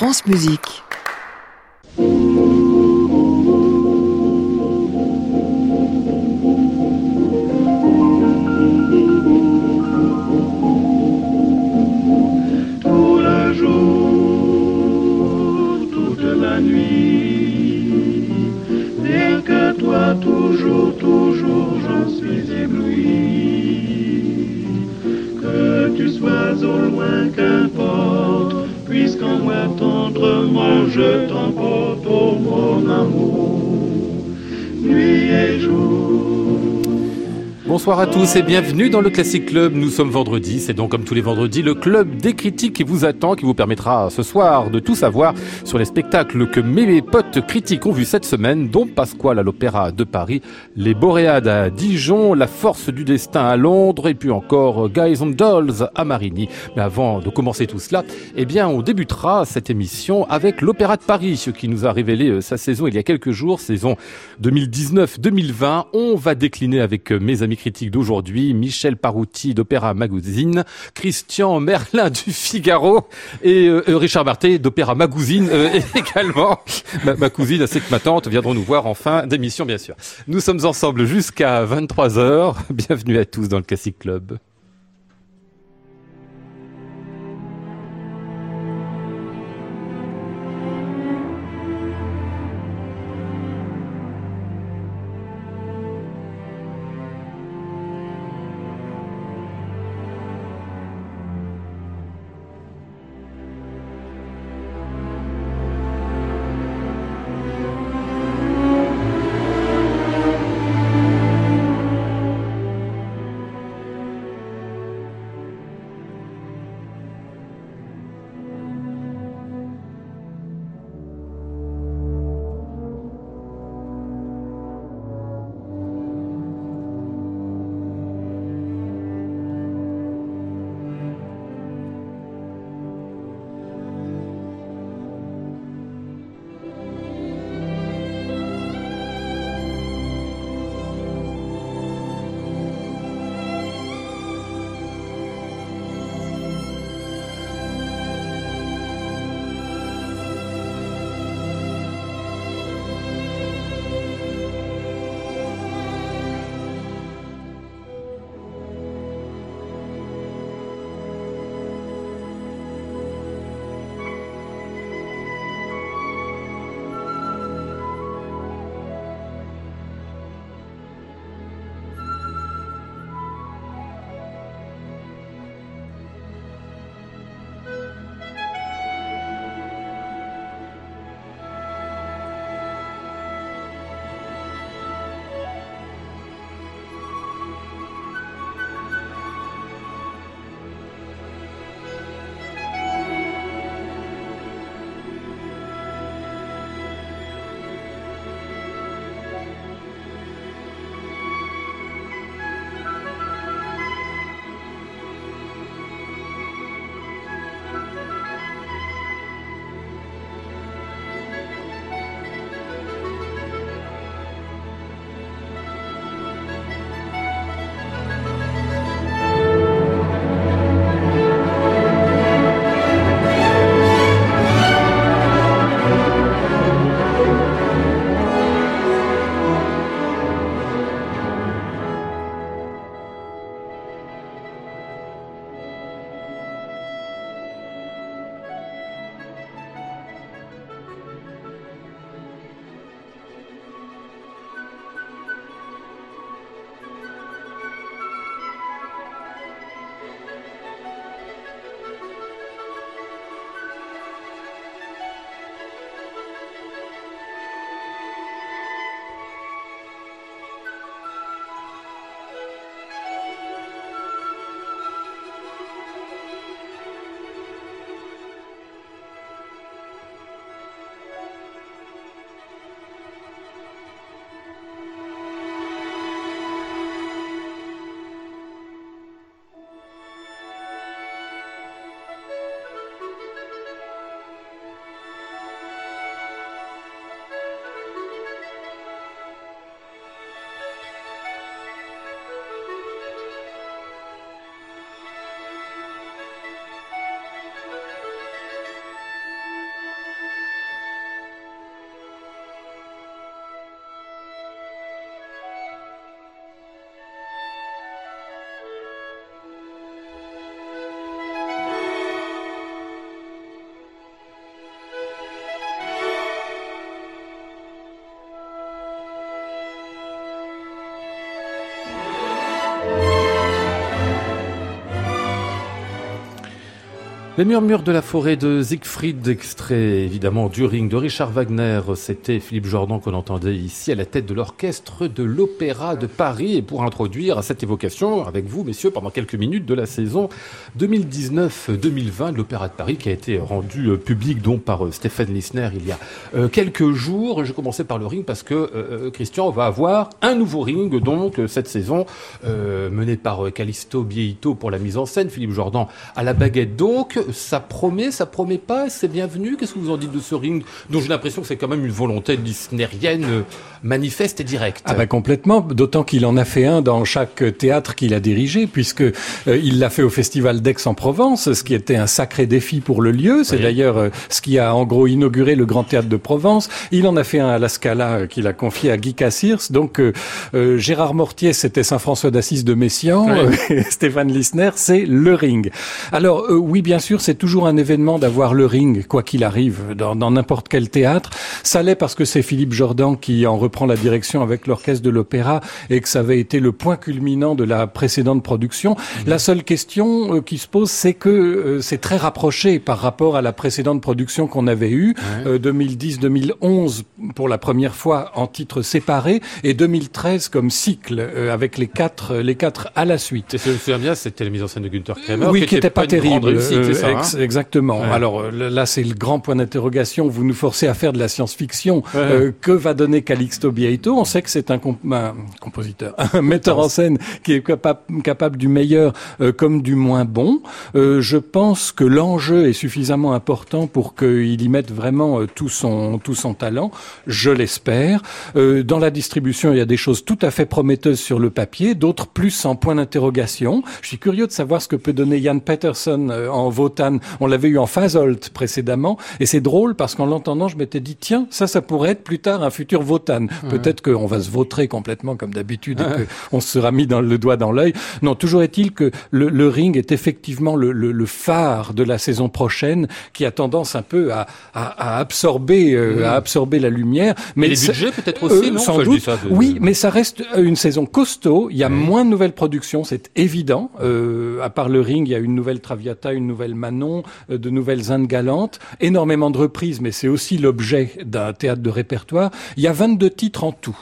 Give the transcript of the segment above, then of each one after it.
France Musique. Bonsoir à tous et bienvenue dans le Classic Club. Nous sommes vendredi, c'est donc comme tous les vendredis le club des critiques qui vous attend, qui vous permettra ce soir de tout savoir sur les spectacles que mes potes critiques ont vus cette semaine, dont Pasquale à l'Opéra de Paris, les Boréades à Dijon, La Force du Destin à Londres et puis encore Guys and Dolls à Marigny. Mais avant de commencer tout cela, eh bien on débutera cette émission avec l'Opéra de Paris, ce qui nous a révélé euh, sa saison il y a quelques jours, saison 2019-2020. On va décliner avec euh, mes amis critiques d'aujourd'hui, Michel Parouti d'Opéra Magazine, Christian Merlin du Figaro et euh, euh, Richard Marté d'Opéra Magousine euh, également. Ma, cousine ainsi que ma tante viendront nous voir en fin d'émission bien sûr. Nous sommes ensemble jusqu'à 23h. Bienvenue à tous dans le Classic Club. Les murmures de la forêt de Siegfried, extrait évidemment du ring de Richard Wagner. C'était Philippe Jordan qu'on entendait ici à la tête de l'orchestre de l'Opéra de Paris. Et pour introduire cette évocation avec vous, messieurs, pendant quelques minutes de la saison 2019-2020 de l'Opéra de Paris qui a été rendu euh, public donc par euh, Stéphane Lissner il y a euh, quelques jours. Je commençais par le ring parce que Christian va avoir un nouveau ring donc cette saison mené par Callisto Bieito pour la mise en scène, Philippe Jordan à la baguette donc ça promet, ça promet pas, c'est bienvenu. Qu'est-ce que vous en dites de ce ring dont j'ai l'impression que c'est quand même une volonté disnérienne euh, manifeste et directe Ah bah complètement, d'autant qu'il en a fait un dans chaque théâtre qu'il a dirigé, puisque euh, il l'a fait au Festival d'Aix-en-Provence, ce qui était un sacré défi pour le lieu. C'est d'ailleurs euh, ce qui a en gros inauguré le Grand Théâtre de Provence. Il en a fait un à la Scala qu'il a confié à Guy Cassirs. Donc Gérard Mortier, c'était Saint-François d'Assise de Messiaen. Stéphane Lissner, c'est le ring. Alors oui, bien sûr, c'est toujours un événement d'avoir le ring, quoi qu'il arrive, dans n'importe quel théâtre. Ça l'est parce que c'est Philippe Jordan qui en reprend la direction avec l'orchestre de l'opéra et que ça avait été le point culminant de la précédente production. Mhm. La seule question euh, qui se pose, c'est que euh, c'est très rapproché par rapport à la précédente production qu'on avait eue, 2010-2011 euh, pour la première fois en titre séparé et 2013 comme cycle avec les quatre les quatre à la suite. Et je me souviens bien, c'était la mise en scène de Günther Kramer, oui, qui, n'était pas, terrible. Ça, hein exactement. Alors là, c'est le grand point d'interrogation. Vous nous forcez à faire de la science-fiction. Euh, que va donner Calixto Bieito On sait que c'est un, compositeur, un metteur en scène qui est capable, capable du meilleur euh, comme du moins bon. Euh, je pense que l'enjeu est suffisamment important pour qu'il y mette vraiment tout son tout son talent. Je l'espère. dans la distribution, il y a des choses tout à fait prometteuses sur le papier, d'autres plus en point d'interrogation. Je suis curieux de savoir ce que peut donner Jan Peterson en On l'avait eu en Fazolt précédemment, et c'est drôle parce qu'en l'entendant, je m'étais dit tiens, ça, ça pourrait être plus tard un futur Votan. Peut-être qu'on va se vautrer complètement comme d'habitude et qu'on se sera mis dans le doigt dans l'œil. Non, toujours est-il que le, ring est effectivement le, le, phare de la saison prochaine qui a tendance un peu à, à, absorber, euh, à absorber la lumière. Mais les budgets peut-être aussi, euh, non? Sans doute. Oui, mais ça reste une saison costaud. Il y a moins de nouvelles productions, c'est évident. Euh, à part le ring, il y a une nouvelle Traviata, une nouvelle Manon, euh, de nouvelles Indes galantes, énormément de reprises, mais c'est aussi l'objet d'un théâtre de répertoire. Il y a 22 titres en tout.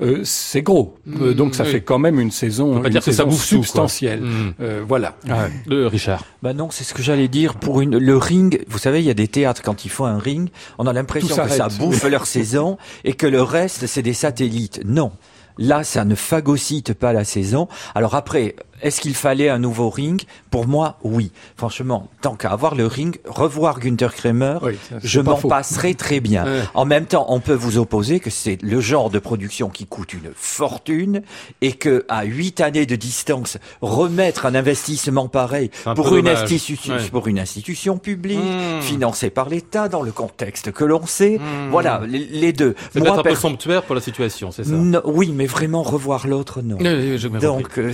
Euh, c'est gros, euh, mmh, donc ça fait quand même une saison, une dire saison ça substantielle. Mmh. Euh, voilà. Ah le Richard. Bah non, c'est ce que j'allais dire. Pour une, le ring, vous savez, il y a des théâtres quand ils font un ring, on a l'impression que ça bouffe leur saison et que le reste c'est des satellites. Non. Là, ça ne phagocyte pas la saison. Alors après, est-ce qu'il fallait un nouveau ring? Pour moi, oui. Franchement, tant qu'à avoir le ring, revoir Günther Kramer, je m'en passerai très bien. En même temps, on peut vous opposer que c'est le genre de production qui coûte une fortune et que à huit années de distance, remettre un investissement pareil pour une, institution, pour une institution publique hmm. financée par l'État dans le contexte que l'on sait, hmm. voilà les, deux. C'est un peu somptuaire pour la situation, c'est ça? Oui, mais vraiment revoir l'autre, non. Donc euh,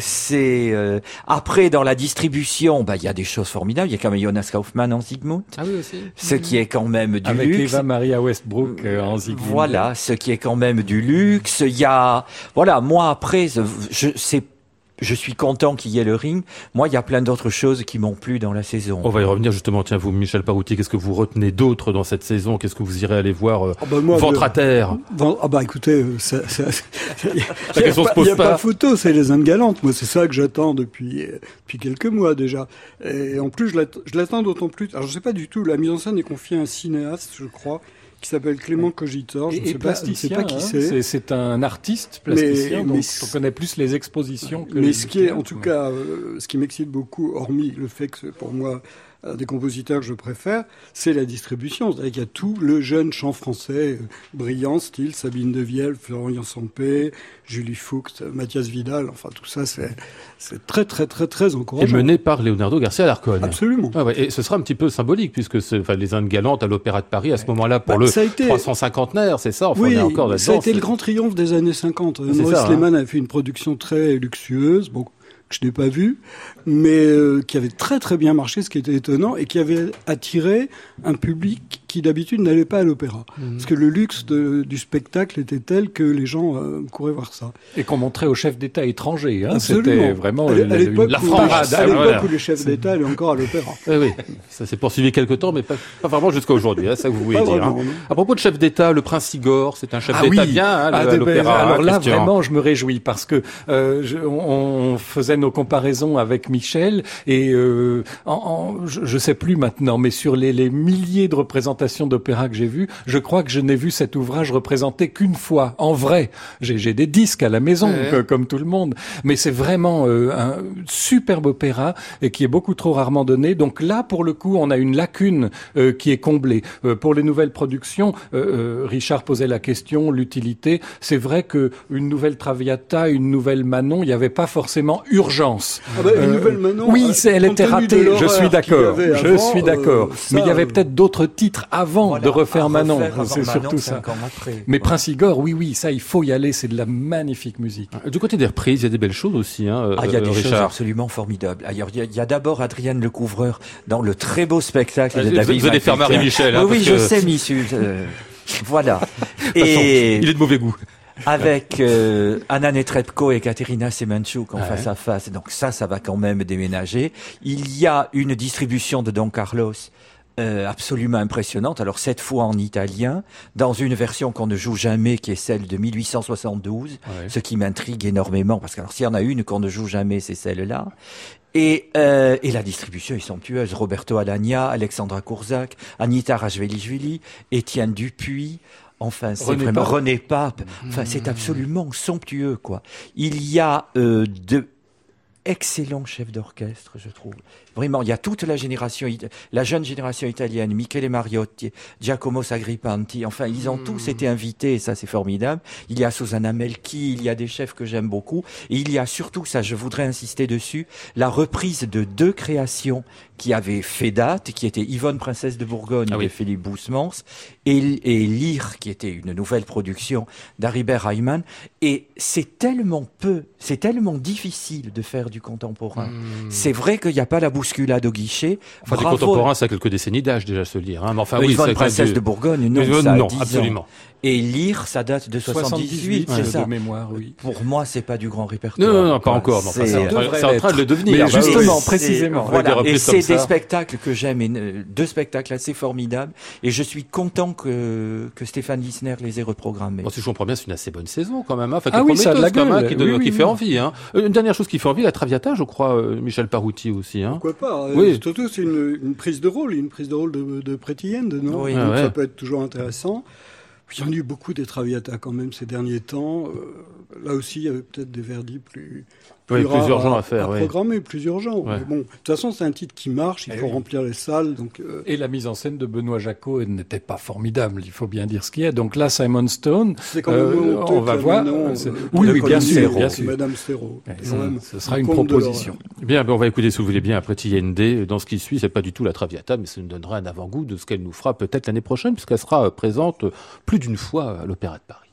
euh, après, dans la distribution, bah, il y a des choses formidables. Il y a quand même Jonas Kaufmann en Sigmund. Ah oui, aussi. Ce qui est quand même du Avec luxe. Eva Maria Westbrook euh, en Sigmund. Voilà, ce qui est quand même du luxe. Il y a, voilà, moi après, je, c'est je suis content qu'il y ait le ring. Moi, il y a plein d'autres choses qui m'ont plu dans la saison. On va y revenir justement. Tiens, vous, Michel Parouti, qu'est-ce que vous retenez d'autre dans cette saison? Qu'est-ce que vous irez aller voir euh, oh bah ventre à terre? Ah bah écoutez, il n'y a, pas, photo, c'est les Indes galantes. Moi, c'est ça que j'attends depuis, euh, depuis quelques mois déjà. Et en plus, je l'attends d'autant plus. Alors, je sais pas du tout, la mise en scène est confiée à un cinéaste, je crois qui s'appelle Clément Cogitor. Je ne sais, pas, sais pas qui hein. c'est. C'est un artiste plasticien, mais, donc on connaît plus les expositions que Mais ce qui est, en tout cas, euh, ce qui m'excite beaucoup, hormis le fait que pour moi, des compositeurs que je préfère, c'est la distribution. C'est-à-dire qu'il y a tout le jeune chant français euh, brillant, style Sabine de Viel, Florian Sampé, Julie Fuchs, Mathias Vidal. Enfin, tout ça, c'est, très, très, très, très encourageant. Et mené par Leonardo Garcia Larcon. Absolument. Ah ouais, et ce sera un petit peu symbolique, puisque enfin, les Indes galantes à l'Opéra de Paris, à ce moment-là, pour bah, le été... 350 c'est ça enfin, oui, on est encore ça a été le grand triomphe des années 50. Maurice hein. a fait une production très luxueuse. Bon, que je n'ai pas vu, mais euh, qui avait très très bien marché, ce qui était étonnant, et qui avait attiré un public qui d'habitude n'allaient pas à l'opéra. Mhm. Parce que le luxe du spectacle était tel que les gens euh, couraient voir ça. Et qu'on montrait aux chefs d'État étrangers. Hein. C'était vraiment à l'époque où, à l'époque où les chefs d'État allaient encore à l'opéra. Oui, oui, ça s'est poursuivi quelque temps, mais pas, vraiment jusqu'à aujourd'hui. Hein, ça vous voulez dire. Hein. À propos de chef d'État, le prince Igor, c'est un chef ah d'État bien hein, ah, à l'opéra. Alors là, vraiment, je me réjouis parce que euh, on, faisait nos comparaisons avec Michel et euh, en, je, ne sais plus maintenant, mais sur les, les milliers de représentations d'opéra que j'ai vues, je crois que je n'ai vu cet ouvrage représenté qu'une fois, en vrai. J'ai des disques à la maison, comme tout le monde, mais c'est vraiment euh, un superbe opéra et qui est beaucoup trop rarement donné. Donc là, pour le coup, on a une lacune euh, qui est comblée. Euh, pour les nouvelles productions, Richard posait la question, l'utilité. C'est vrai que une nouvelle Traviata, une nouvelle Manon, il n'y avait pas forcément urgence. Ah bah, une nouvelle Manon, oui, elle était ratée. Je suis d'accord. Je suis d'accord. mais il y avait peut-être d'autres titres avant de refaire Manon. C'est surtout ça. Mais Prince Igor, oui, oui, ça, il faut y aller. C'est de la magnifique musique. Du côté des reprises, il y a des belles choses aussi. Hein, ah, il y a des choses absolument formidables. il y a, d'abord Adrienne Le Couvreur dans le très beau spectacle de David. Vous allez faire Marie-Michel. Hein, oui, je sais, monsieur. Euh, voilà. Et il est de mauvais goût. Avec euh, Anna Netrebko et Katerina Semenchuk en face à face. Donc ça, ça va quand même déménager. Il y a une distribution de Don Carlos euh, absolument impressionnante. Alors cette fois en italien, dans une version qu'on ne joue jamais, qui est celle de 1872, ce qui m'intrigue énormément, parce que alors s'il y en a une qu'on ne joue jamais, c'est celle-là. Et, euh, et la distribution est somptueuse. Roberto Alagna, Alexandra Kourzac, Anita Rajvelishvili, Étienne Dupuis, Enfin, c'est vraiment René Pape. Enfin, c'est mmh. absolument somptueux, quoi. Il y a euh, de excellents chefs d'orchestre, je trouve. Vraiment, il y a toute la génération, la jeune génération italienne, Michele Mariotti, Giacomo Sagrippanti, enfin, ils ont tous hmm. été invités, et ça c'est formidable. Il y a Susanna Melchi, il y a des chefs que j'aime beaucoup, et il y a surtout, ça je voudrais insister dessus, la reprise de deux créations qui avaient fait date, qui étaient Yvonne Princesse de Bourgogne ah de Philippe Bousmans, et, et Lire, qui était une nouvelle production d'Aribert Reimann, et c'est tellement peu, c'est tellement difficile de faire du contemporain. Hmm. C'est vrai qu'il n'y a pas la bousculade au guichet. Enfin, du contemporain, ça a quelques décennies d'âge déjà, se lire. Hein. Mais enfin, oui, Yvonne Princesse de Bourgogne, non, ça non, absolument. Et lire, ça date de 78, c'est ça. De mémoire, oui. Pour moi, c'est pas du grand répertoire. Non, non, non pas encore. C'est en, train de le devenir. Mais justement, précisément. Voilà. Et c'est des spectacles que j'aime, euh, deux spectacles assez formidables. Et je suis content que, que Stéphane Lissner les ait reprogrammés. Bon, si je comprends bien, c'est une assez bonne saison quand même. Hein. Enfin, ah oui, ça a de la gueule. qui, qui fait envie. Hein. Euh, une dernière chose qui fait envie, la Traviata, je crois, euh, Michel Parouti aussi. Hein. Pourquoi pas Oui. Surtout, c'est une, une, prise de rôle, une prise de rôle de, de Pretty End, non? Oui. Donc, Ça peut être toujours intéressant. Il y en a eu beaucoup des Traviata quand même ces derniers temps. Euh, là aussi, il y avait peut-être des verdis plus, plus, oui, plus urgents à, faire. À programmer, plus urgents. bon, de toute façon, c'est un titre qui marche, il eh faut remplir les salles. Donc, euh, Et la mise en scène de Benoît Jacot n'était pas formidable, il faut bien dire ce qu'il y a. Donc là, Simon Stone, euh, on va voir. oui, bien, sûr, bien sûr. Madame Serrault. ce sera une proposition. Bien, ben, on va écouter, si vous voulez bien, après TND. Dans ce qui suit, c'est pas du tout la Traviata, mais ça nous donnera un avant-goût de ce qu'elle nous fera peut-être l'année prochaine, puisqu'elle sera présente plus d'une fois à l'Opéra de Paris.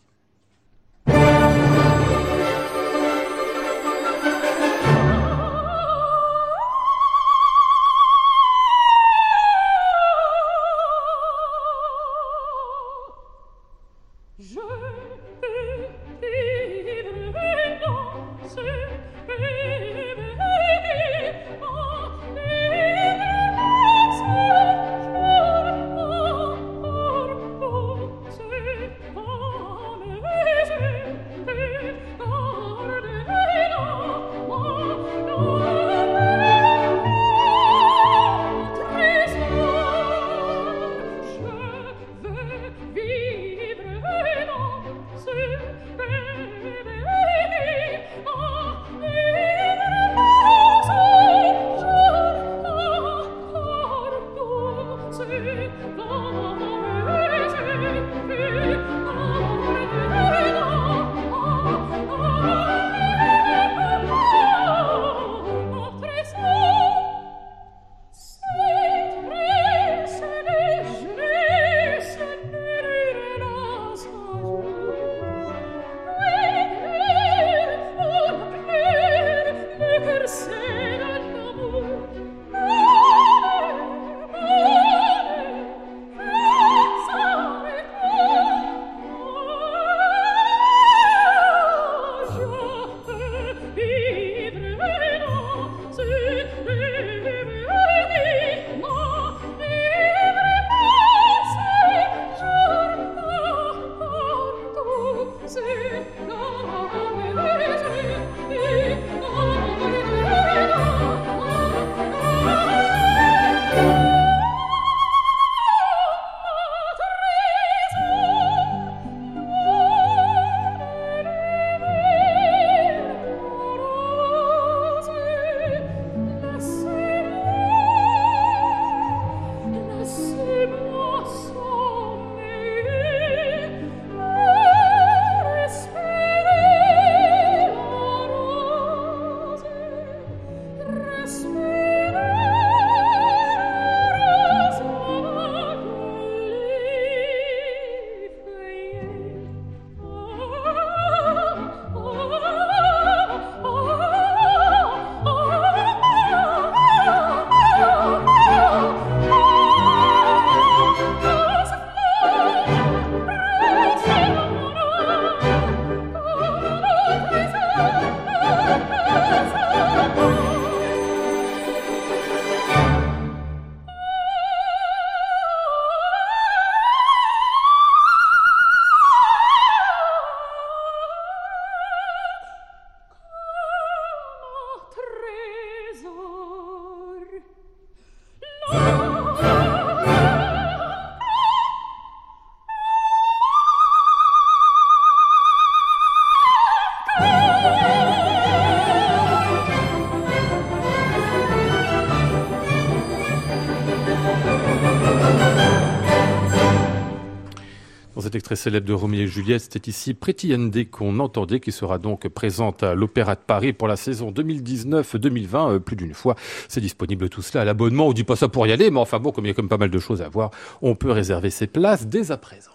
Extrait célèbre de Roméo et Juliette, c'était ici Pretty Yende qu'on entendait, qui sera donc présente à l'Opéra de Paris pour la saison 2019-2020, euh, plus d'une fois. C'est disponible tout cela à l'abonnement. On dit pas ça pour y aller, mais enfin bon, comme il y a comme pas mal de choses à voir, on peut réserver ses places dès à présent.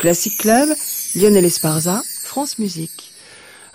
Classic Club, Lionel Esparza, France Musique.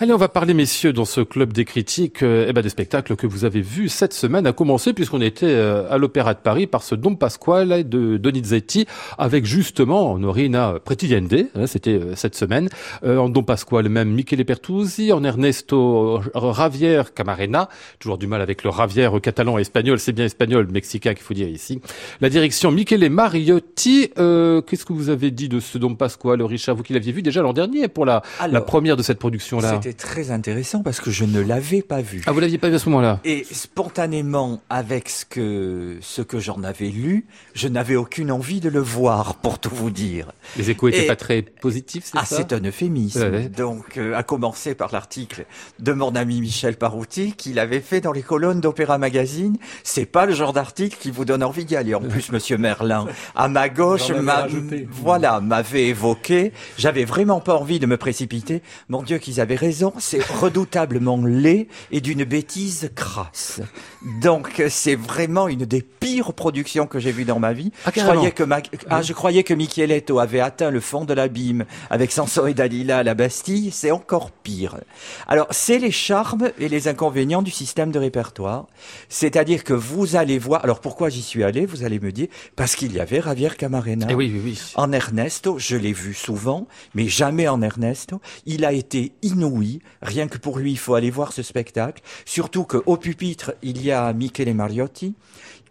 Allez, on va parler, messieurs, dans ce club des critiques, euh, eh ben, des spectacles que vous avez vus cette semaine, à commencer, puisqu'on était euh, à l'Opéra de Paris par ce Dom Pasquale de Donizetti, avec justement Norina Pretigliende, hein, c'était euh, cette semaine, euh, en Dom Pasquale même Michele Pertusi, en Ernesto Ravier Camarena, toujours du mal avec le Ravier catalan et espagnol, c'est bien espagnol, mexicain qu'il faut dire ici. La direction Michele Mariotti, qu'est-ce que vous avez dit de ce Dom Pasquale, Richard, vous qui l'aviez vu déjà l'an dernier pour la, la première de cette production-là? Très intéressant parce que je ne l'avais pas vu. Ah, vous l'aviez pas vu à ce moment-là? Et spontanément, avec ce que, ce que j'en avais lu, je n'avais aucune envie de le voir, pour tout vous dire. Les échos étaient pas très positifs, c'est ah, ça? Ah, c'est un euphémisme. Donc, euh, à commencer par l'article de mon ami Michel Parouti, qu'il avait fait dans les colonnes d'Opéra Magazine. C'est pas le genre d'article qui vous donne envie d'y aller. En plus, Monsieur Merlin, à ma gauche, m'a, voilà, m'avait évoqué. J'avais vraiment pas envie de me précipiter. Mon Dieu, qu'ils avaient raison c'est redoutablement laid et d'une bêtise crasse. Donc c'est vraiment une des pires productions que j'ai vues dans ma vie. Ah, je croyais que ah, je croyais que Micheletto avait atteint le fond de l'abîme avec Samson et Dalila à la Bastille. C'est encore pire. Alors c'est les charmes et les inconvénients du système de répertoire. C'est-à-dire que vous allez voir. Alors pourquoi j'y suis allé Vous allez me dire parce qu'il y avait Javier Camarena. Eh oui, oui, oui. En Ernesto, je l'ai vu souvent, mais jamais en Ernesto. Il a été inouï Rien que pour lui, il faut aller voir ce spectacle. Surtout qu'au pupitre, il y a Michele Mariotti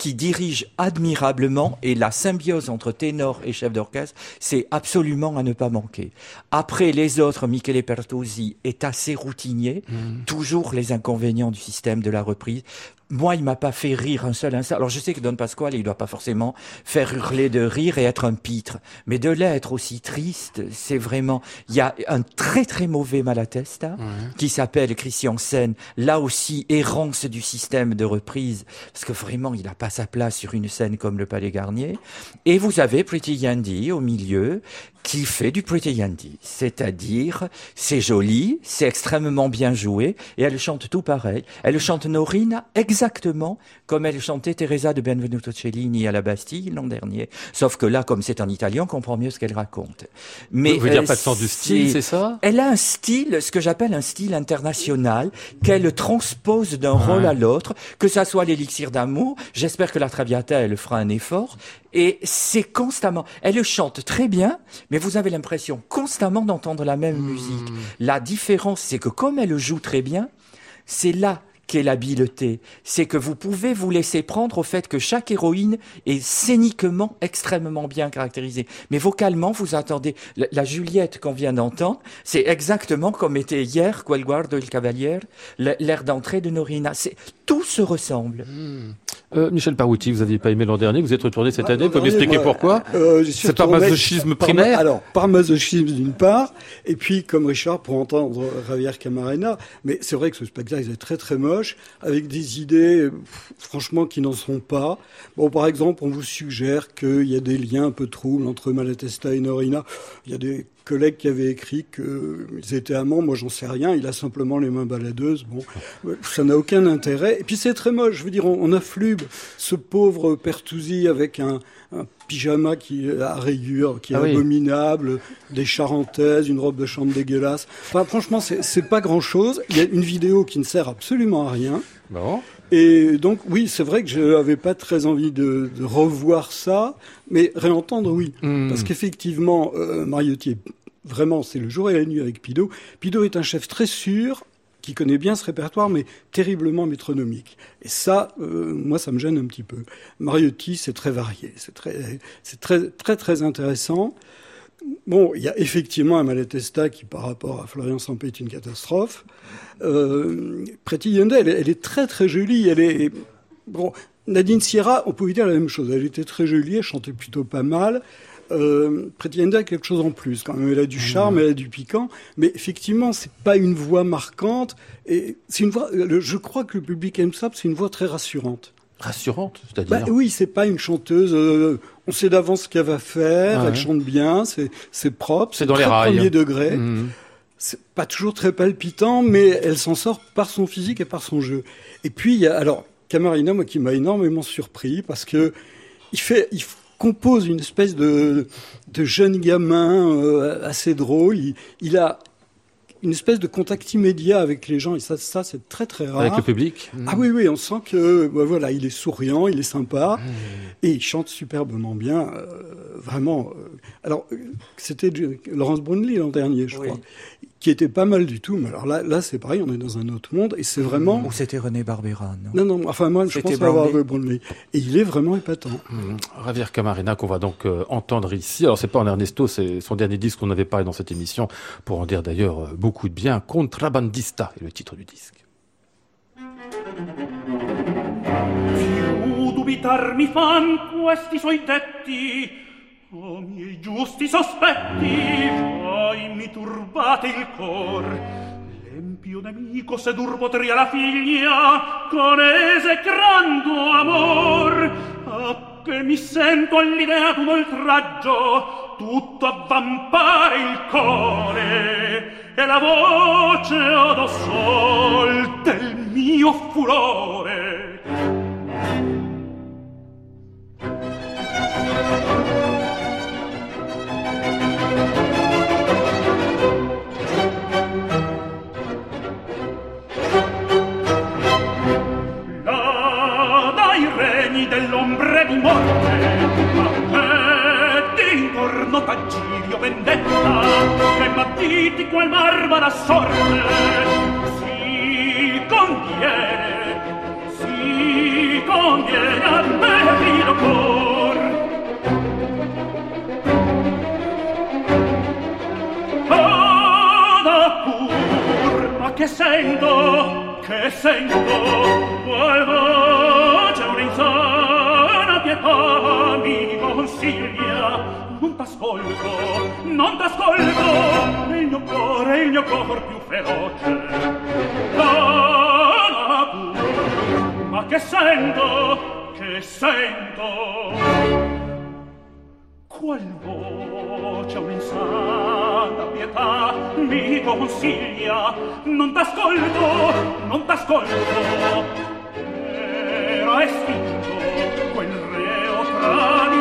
qui dirige admirablement et la symbiose entre ténor et chef d'orchestre, c'est absolument à ne pas manquer. Après les autres, Michele Pertosi est assez routinier, mmh. toujours les inconvénients du système de la reprise moi, il m'a pas fait rire un seul instant. Alors, je sais que Don Pasquale, il doit pas forcément faire hurler de rire et être un pitre. Mais de l'être aussi triste, c'est vraiment, il y a un très très mauvais Malatesta, qui s'appelle Christian Sen. Là aussi, errance du système de reprise. Parce que vraiment, il n'a pas sa place sur une scène comme le Palais Garnier. Et vous avez Pretty Yandy au milieu, qui fait du Pretty Yandy. C'est-à-dire, c'est joli, c'est extrêmement bien joué, et elle chante tout pareil. Elle chante Norina exactement comme elle chantait Teresa de Benvenuto Cellini à la Bastille l'an dernier. Sauf que là, comme c'est en italien, on comprend mieux ce qu'elle raconte. Mais vous dire pas de sens du style, c'est ça? Elle a un style, ce que j'appelle un style international, qu'elle transpose d'un rôle à l'autre, que ça soit l'élixir d'amour. J'espère que la Traviata, elle fera un effort. Et c'est constamment. Elle chante très bien, mais vous avez l'impression constamment d'entendre la même musique. Hmm. La différence, c'est que comme elle joue très bien, c'est là qu'est l'habileté. C'est que vous pouvez vous laisser prendre au fait que chaque héroïne est scéniquement extrêmement bien caractérisée. Mais vocalement, vous attendez. La, Juliette qu'on vient d'entendre, c'est exactement comme était hier Quel guardo il cavalier, l'air d'entrée de Norina. C'est, tout se ressemble. Hmm. Euh, Michel Parouti, vous n'aviez pas aimé l'an dernier, vous êtes retourné cette année, vous pouvez m'expliquer pourquoi euh, C'est par masochisme primaire Alors, par masochisme d'une part, et puis comme Richard pour entendre Javier Camarena, mais c'est vrai que ce spectacle est très très moche, avec des idées franchement qui n'en sont pas. Bon, par exemple, on vous suggère qu'il y a des liens un peu troubles entre Malatesta et Norina. Il y a des collègues qui avaient écrit qu'ils étaient amants. Moi, j'en sais rien. Il a simplement les mains baladeuses. Bon, ça n'a aucun intérêt. Et puis, c'est très moche. Je veux dire, on, ce pauvre Pertouzi avec un, pyjama qui à rayures, qui est ah abominable, des charentaises, une robe de chambre dégueulasse. Enfin, franchement, c'est pas grand chose. Il y a une vidéo qui ne sert absolument à rien. Bon. Et donc, oui, c'est vrai que je n'avais pas très envie de, revoir ça, mais réentendre, oui. Hmm. Parce qu'effectivement, euh, Mariotti, vraiment, c'est le jour et la nuit avec Pido. Pido est un chef très sûr, qui connaît bien ce répertoire, mais terriblement métronomique. Et ça, euh, moi, ça me gêne un petit peu. Mariotti, c'est très varié, c'est très, très, très, très intéressant. Bon, il y a effectivement un Malatesta qui, par rapport à Florian Sampé, est une catastrophe. Euh, Pretty Yonde, elle, elle, est très très jolie. Elle est bon. Nadine Sierra, on pouvait dire la même chose. Elle était très jolie, elle chantait plutôt pas mal. Euh, Pretty Yonde a quelque chose en plus quand même. Elle a du charme, elle a du piquant, mais effectivement, c'est pas une voix marquante. Et c'est une voix. Je crois que le public aime ça, c'est une voix très rassurante. rassurante, c'est-à-dire. Bah, oui, c'est pas une chanteuse. Euh, on sait d'avance ce qu'elle va faire. elle chante bien. C'est c'est propre. C'est dans les rails. Premier degré. Mmh. C'est pas toujours très palpitant, mais elle s'en sort par son physique et par son jeu. Et puis il y a alors Camarina, moi qui m'a énormément surpris parce que il fait, il compose une espèce de de jeune gamin euh, assez drôle. Il, il a une espèce de contact immédiat avec les gens et ça, ça c'est très très rare. Avec le public. Ah oui oui, on sent que bah, voilà, il est souriant, il est sympa mmh. et il chante superbement bien, euh, vraiment. Euh, alors c'était Laurence Brunley l'an dernier, je crois, qui était pas mal du tout. Mais alors là, là c'est pareil, on est dans un autre monde et c'est vraiment. Ou c'était René Barbera, non? Non non, enfin moi je pense avoir Brunley et il est vraiment épatant. Mmh. Javier Camarena qu'on va donc euh, entendre ici. Alors c'est pas en Ernesto, c'est son dernier disque qu'on avait parlé dans cette émission pour en dire d'ailleurs beaucoup beaucoup de bien. Contrabandista est le titre du disque. Più dubitar mi fan questi suoi detti, o miei giusti sospetti, poi mi turbate il cor. L'empio nemico sedur potria la figlia, con esecrando amor, a che mi sento all'idea d'un oltraggio, tutto avvampare il core e la voce ad sol del mio furore. dell'ombre di morte ma te intorno t'aggirio vendetta che battiti qual barbara sorte. Si conviene si conviene a perdido cor Vada pur, ma che sento, che sento, vuoi amico consiglia non t'ascolto, non t'ascolto. Il mio cuore, il mio cor più feroce. Dalla ma che sento, che sento? Qual voce un'insana pietà mi consiglia non t'ascolto, non t'ascolto. Era estinto Oh,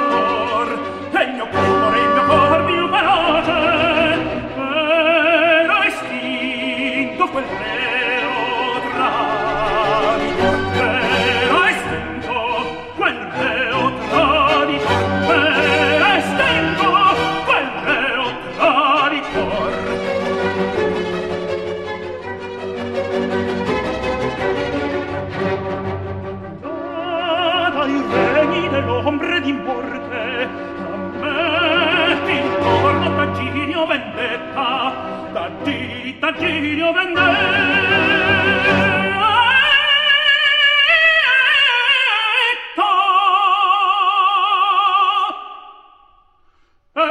cittadino vendetta. Eh,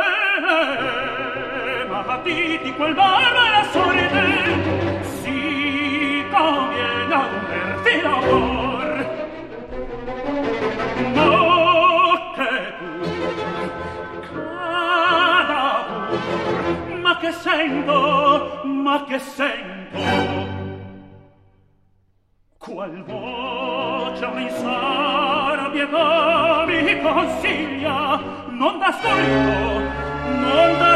Di quel barba e la sorride si conviene a convertir amor no che tu cada pur ma che sento ma che sento qual voce insarabia pietà mi consiglia non da non da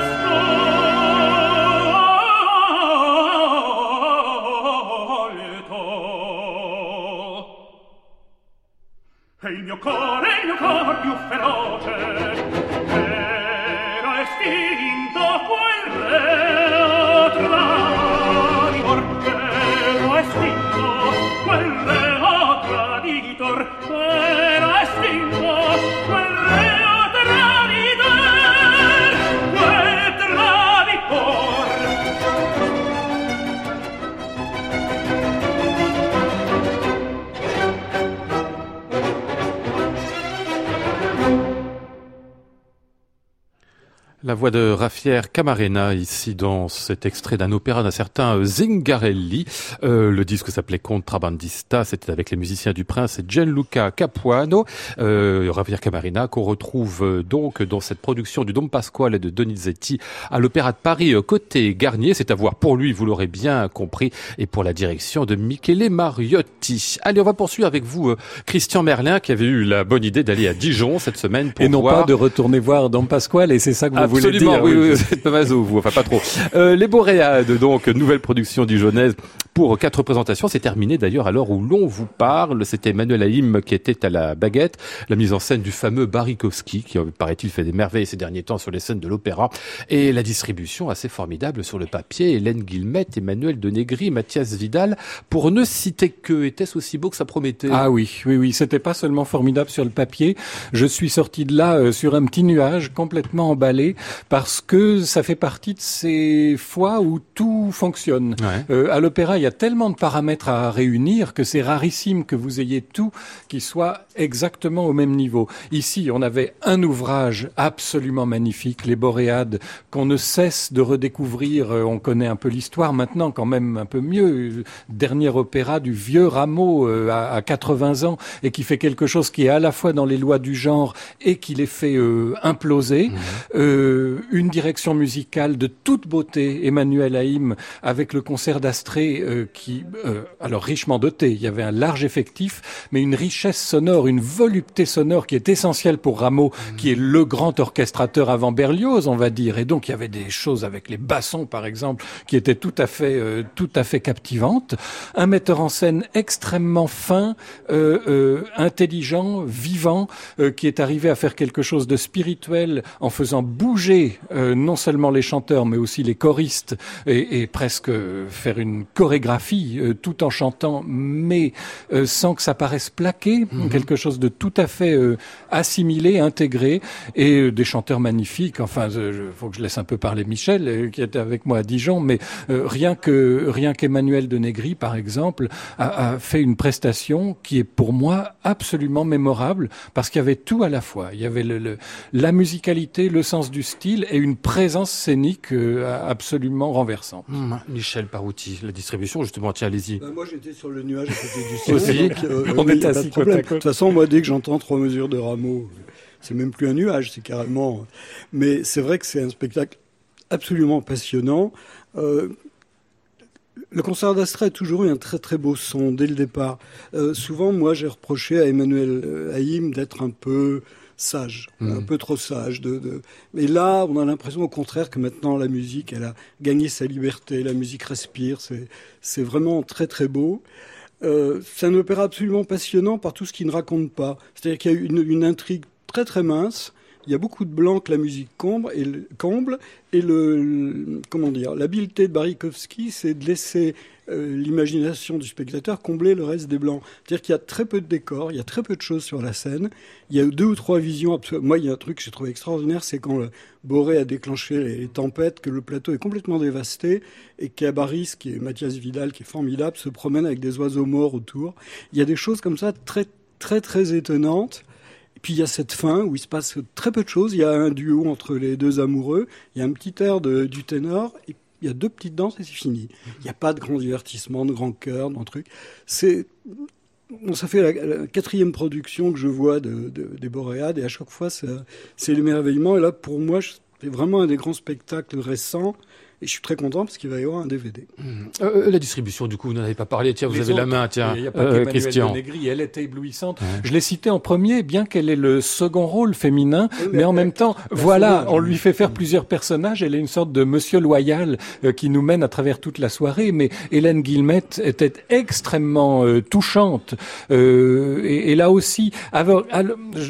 E il mio cuore, il mio cuore più feroce, era estinto. estinto quel reo traditor era estinto La voix de Raffière Camarena ici dans cet extrait d'un opéra d'un certain Zingarelli. Euh, le disque s'appelait Contrabandista, c'était avec les musiciens du Prince et Gianluca Capuano. Euh, Raffière Camarena qu'on retrouve euh, donc dans cette production du Dom Pasquale de Donizetti à l'Opéra de Paris euh, côté Garnier. C'est à voir pour lui, vous l'aurez bien compris, et pour la direction de Michele Mariotti. Allez, on va poursuivre avec vous, euh, Christian Merlin, qui avait eu la bonne idée d'aller à Dijon cette semaine pour Et non voir... pas de retourner voir Dom Pasquale, et c'est ça que vous Absolument, voulez dire. oui, oui, vous êtes pas maso, vous, enfin pas trop. Euh, les Boréades, donc, nouvelle production dijonnaise pour quatre représentations. C'est terminé d'ailleurs à l'heure où l'on vous parle. C'était Emmanuel Haïm qui était à la baguette. La mise en scène du fameux Barikowski, qui paraît-il fait des merveilles ces derniers temps sur les scènes de l'opéra. Et la distribution assez formidable sur le papier. Hélène Guillemette, Emmanuel Denegri, Mathias Vidal. Pour ne citer que, était-ce aussi beau que ça promettait? Ah oui, oui, oui. C'était pas seulement formidable sur le papier. Je suis sorti de là euh, sur un petit nuage complètement emballé parce que ça fait partie de ces fois où tout fonctionne. Ouais. Euh, à l'opéra, il y a tellement de paramètres à réunir que c'est rarissime que vous ayez tout qui soit exactement au même niveau. Ici, on avait un ouvrage absolument magnifique, les Boréades, qu'on ne cesse de redécouvrir. Euh, On connaît un peu l'histoire maintenant, quand même un peu mieux. Dernier opéra du vieux Rameau euh, à, à 80 ans et qui fait quelque chose qui est à la fois dans les lois du genre et qui les fait euh, imploser. Euh, une direction musicale de toute beauté, Emmanuel Haïm, avec le concert d'Astrée euh, qui, euh, alors richement doté, il y avait un large effectif, mais une richesse sonore, une volupté sonore qui est essentielle pour Rameau, qui est le grand orchestrateur avant Berlioz, on va dire. Et donc il y avait des choses avec les bassons, par exemple, qui étaient tout à fait, euh, tout à fait captivantes. Un metteur en scène extrêmement fin, euh, euh, intelligent, vivant, euh, qui est arrivé à faire quelque chose de spirituel en faisant bouger euh, non seulement les chanteurs, mais aussi les choristes, et, et presque faire une chorégraphie euh, tout en chantant, mais euh, sans que ça paraisse plaqué, quelque chose de tout à fait euh, assimilé, intégré, et des chanteurs magnifiques. Enfin, il faut que je laisse un peu parler Michel, qui était avec moi à Dijon, mais rien que rien qu'Emmanuel de Negri, par exemple, a, a fait une prestation qui est pour moi absolument mémorable parce qu'il y avait tout à la fois. Il y avait le, le- la musicalité, le sens du style et une présence scénique absolument renversante. Hum, Michel Parouti, la distribution, justement, tiens, allez-y. Ben, moi, j'étais sur le nuage à côté du ciel. Aussi. donc, euh, On oui, est assis de côte à problème. côte. De toute façon, moi, dès que j'entends trois mesures de rameau, c'est même plus un nuage, c'est carrément. Mais c'est vrai que c'est un spectacle absolument passionnant. Euh, le concert d'Astra a toujours eu un très très beau son dès le départ. Euh, souvent, moi, j'ai reproché à Emmanuel Haïm d'être un peu sage, un peu trop sage. De, de... Mais là, on a l'impression au contraire que maintenant la musique, elle a gagné sa liberté, la musique respire, c'est, c'est vraiment très très beau. Euh, c'est un opéra absolument passionnant par tout ce qu'il ne raconte pas. C'est-à-dire qu'il y a une, une intrigue très très mince. Il y a beaucoup de blanc que la musique comble et le, comble et le, comment dire l'habileté de Barikowski, c'est de laisser euh, l'imagination du spectateur combler le reste des blancs. C'est-à-dire qu'il y a très peu de décors, il y a très peu de choses sur la scène. Il y a deux ou trois visions. Moi, il y a un truc que j'ai trouvé extraordinaire, c'est quand le Boré a déclenché les tempêtes, que le plateau est complètement dévasté et qu'Abaris, qui est Mathias Vidal, qui est formidable, se promène avec des oiseaux morts autour. Il y a des choses comme ça très très très étonnantes. Puis il y a cette fin où il se passe très peu de choses. Il y a un duo entre les deux amoureux. Il y a un petit air du ténor. Il y a deux petites danses et c'est fini. Il n'y a pas de grand divertissement, de grand cœur, de truc. C'est ça fait la, quatrième production que je vois de, de- des Boréades et à chaque fois c'est l'émerveillement. Et là pour moi c'est vraiment un des grands spectacles récents. Et je suis très content parce qu'il va y avoir un DVD. Euh, la distribution, du coup, vous n'en avez pas parlé. Tiens, vous Les avez la autres, main, tiens, Il n'y a pas euh, Christian. Negri, elle était éblouissante. Je l'ai citée en premier, bien qu'elle ait le second rôle féminin, Oui, mais, mais en même temps, voilà, on lui fait faire plusieurs personnages. Elle est une sorte de Monsieur loyal euh, qui nous mène à travers toute la soirée. Mais Hélène Guillemette était extrêmement euh, touchante. Euh, et, et là aussi,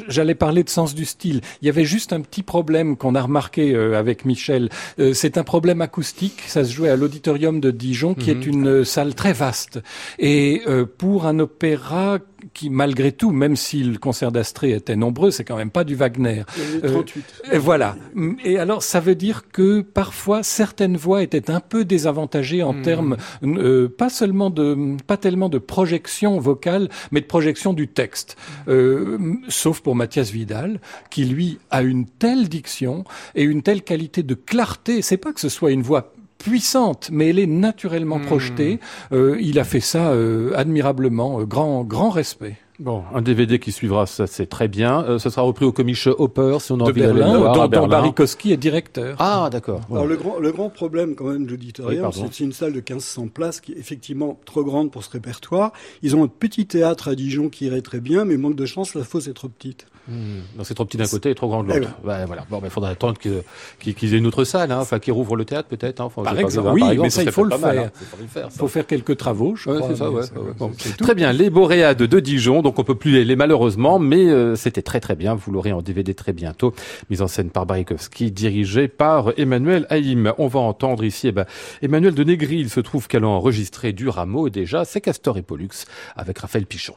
j'allais parler de sens du style. Il y avait juste un petit problème qu'on a remarqué euh, avec Michel. Euh, C'est un problème acoustique. Ça se jouait à l'auditorium de Dijon, qui est une euh, salle très vaste. Et euh, pour un opéra qui malgré tout, même si le concert d'Astrée était nombreux, c'est quand même pas du Wagner. Il y en a 38. et voilà. Et alors, ça veut dire que parfois certaines voix étaient un peu désavantagées en Hmm. termes euh, pas seulement de, pas tellement de projection vocale, mais de projection du texte. Euh, sauf pour Mathias Vidal, qui lui a une telle diction et une telle qualité de clarté. C'est pas que ce soit une voix puissante, mais elle est naturellement projetée. Euh, il a fait ça euh, admirablement, euh, grand grand respect. Bon, un DVD qui suivra, ça c'est très bien. Euh, ce sera repris au Comiche Hopper si on a De envie d'aller le voir. dont, Berlin. Barikowski est directeur. Ah, d'accord. Alors le grand, le grand problème quand même de l'auditorium, Oui, c'est une salle de 1500 places qui est effectivement trop grande pour ce répertoire. Ils ont un petit théâtre à Dijon qui irait très bien, mais manque de chance, la fosse est trop petite. Non, c'est trop petit d'un côté et trop grand de Eh l'autre. Ouais, voilà. Bon, il faudra attendre qu'ils aient une autre salle, hein. enfin qu'ils rouvrent le théâtre peut-être. Hein. Enfin, Par pas, exemple, oui, par mais ça, il faut le faire. hein. Il faut le faire, Il faut faire quelques travaux, je Ouais, crois. ça, ouais, bon. Très bien, les Boréades de Dijon, donc on peut plus aller malheureusement, mais euh, c'était très très bien, vous l'aurez en DVD très bientôt, mise en scène par Barikowski, dirigé par Emmanuel Haïm. On va entendre ici eh ben, Emmanuel de Négri, il se trouve qu'elle a enregistré du rameau déjà, c'est Castor et Pollux avec Raphaël Pichon.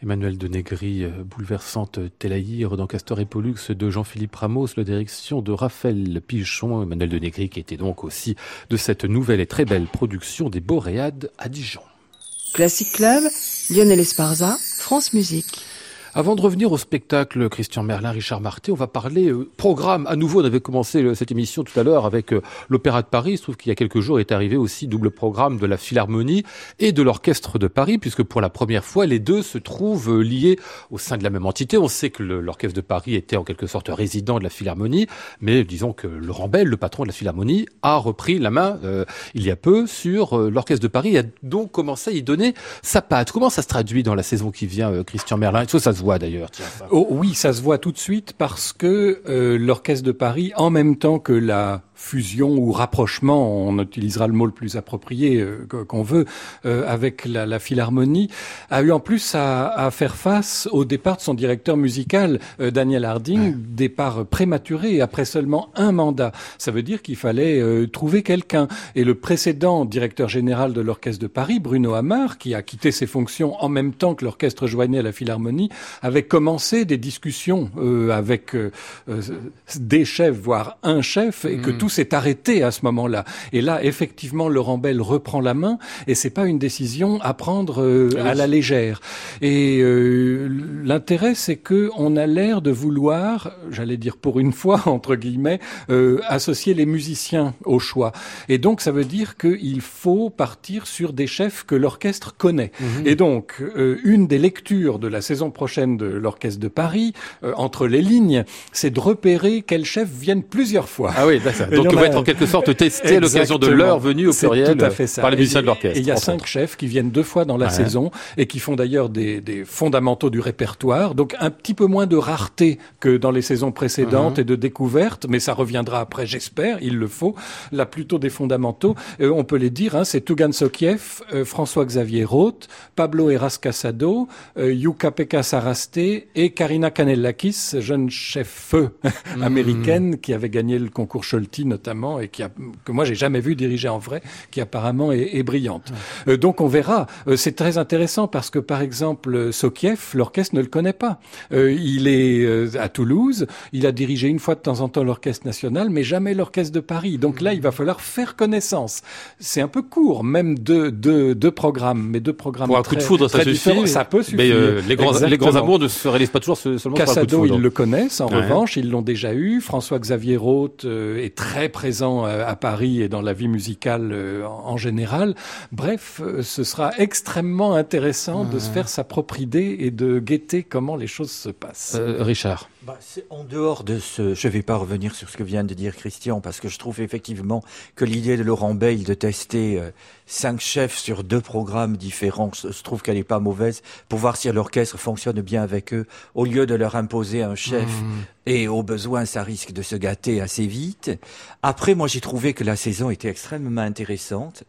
Emmanuel de Négri, euh, bouleversante Télaïr dans Castor et Pollux de Jean-Philippe Ramos, la direction de Raphaël Pichon, Emmanuel de Négri qui était donc aussi de cette nouvelle et très belle production des Boréades à Dijon. Classic Club, Lionel Esparza, France Musique. Avant de revenir au spectacle Christian Merlin, Richard Marté, on va parler euh, programme. À nouveau, on avait commencé euh, cette émission tout à l'heure avec euh, l'Opéra de Paris. Il se trouve qu'il y a quelques jours est arrivé aussi double programme de la Philharmonie et de l'Orchestre de Paris, puisque pour la première fois, les deux se trouvent liés au sein de la même entité. On sait que l'Orchestre de Paris était en quelque sorte résident de la Philharmonie, mais disons que Laurent Bell, le patron de la Philharmonie, a repris la main il y a peu sur l'Orchestre de Paris et a donc commencé à y donner sa patte. Comment ça se traduit dans la saison qui vient, Christian Merlin? Se voit d'ailleurs. Oh, oui, ça se voit tout de suite parce que euh, l'Orchestre de Paris, en même temps que la fusion ou rapprochement, on utilisera le mot le plus approprié euh, qu'on veut, euh, avec la, la, Philharmonie, a eu en plus à, à, faire face au départ de son directeur musical, euh, Daniel Harding, départ prématuré après seulement un mandat. Ça veut dire qu'il fallait trouver quelqu'un. Et le précédent directeur général de l'Orchestre de Paris, Bruno Hamar, qui a quitté ses fonctions en même temps que l'orchestre joignait à la Philharmonie, avait commencé des discussions avec des chefs, voire un chef, et que mmh. tout s'est arrêté à ce moment-là. Et là, effectivement, Laurent Bell reprend la main et c'est pas une décision à prendre euh, à la légère. Et euh, l'intérêt, c'est que on a l'air de vouloir, j'allais dire pour une fois entre guillemets, euh, associer les musiciens au choix. Et donc, ça veut dire qu'il faut partir sur des chefs que l'orchestre connaît. Mhm. Et donc, une des lectures de la saison prochaine de l'orchestre de Paris, entre les lignes, c'est de repérer quels chefs viennent plusieurs fois. Ah oui, d'accord. Donc, va être en quelque sorte testé à l'occasion de leur venue au pluriel par les musiciens de l'orchestre. Et il y a cinq chefs qui viennent deux fois dans la saison et qui font d'ailleurs des, des, fondamentaux du répertoire. Donc un petit peu moins de rareté que dans les saisons précédentes uh-huh. et de découverte, mais ça reviendra après, j'espère, il le faut. Là, plutôt des fondamentaux. Euh, on peut les dire, hein, c'est Tugan Sokiev, euh, François-Xavier Roth, Pablo Eras Casado, euh, Yuka Pekka Sarasté et Karina Kanellakis, jeune chef feu mm. américaine qui avait gagné le concours Sholti notamment, et qui a, que moi j'ai jamais vu diriger en vrai, qui apparemment est, est brillante. Euh, donc on verra. Euh, c'est très intéressant parce que par exemple Sokiev, l'orchestre ne le connaît pas. Euh, il est à Toulouse, il a dirigé une fois de temps en temps l'orchestre national, mais jamais l'orchestre de Paris. Donc là, il va falloir faire connaissance. C'est un peu court, même deux, deux, deux programmes, mais deux programmes pour un coup de foudre, ça suffit. Ça peut suffire. Mais les, grands, les grands amours ne se réalisent pas toujours seulement Cassado, par un coup de foudre. ils le connaissent. En revanche, ils l'ont déjà eu. François-Xavier Roth est très présent euh, à Paris et dans la vie musicale euh, en général. Bref, euh, ce sera extrêmement intéressant de se faire sa propre idée et de guetter comment les choses se passent. Richard. Bah, en dehors de ce, je vais pas revenir sur ce que vient de dire Christian parce que je trouve effectivement que l'idée de Laurent Bail de tester cinq chefs sur deux programmes différents, je trouve qu'elle est pas mauvaise pour voir si l'orchestre fonctionne bien avec eux au lieu de leur imposer un chef mmh. et au besoin ça risque de se gâter assez vite. Après moi j'ai trouvé que la saison était extrêmement intéressante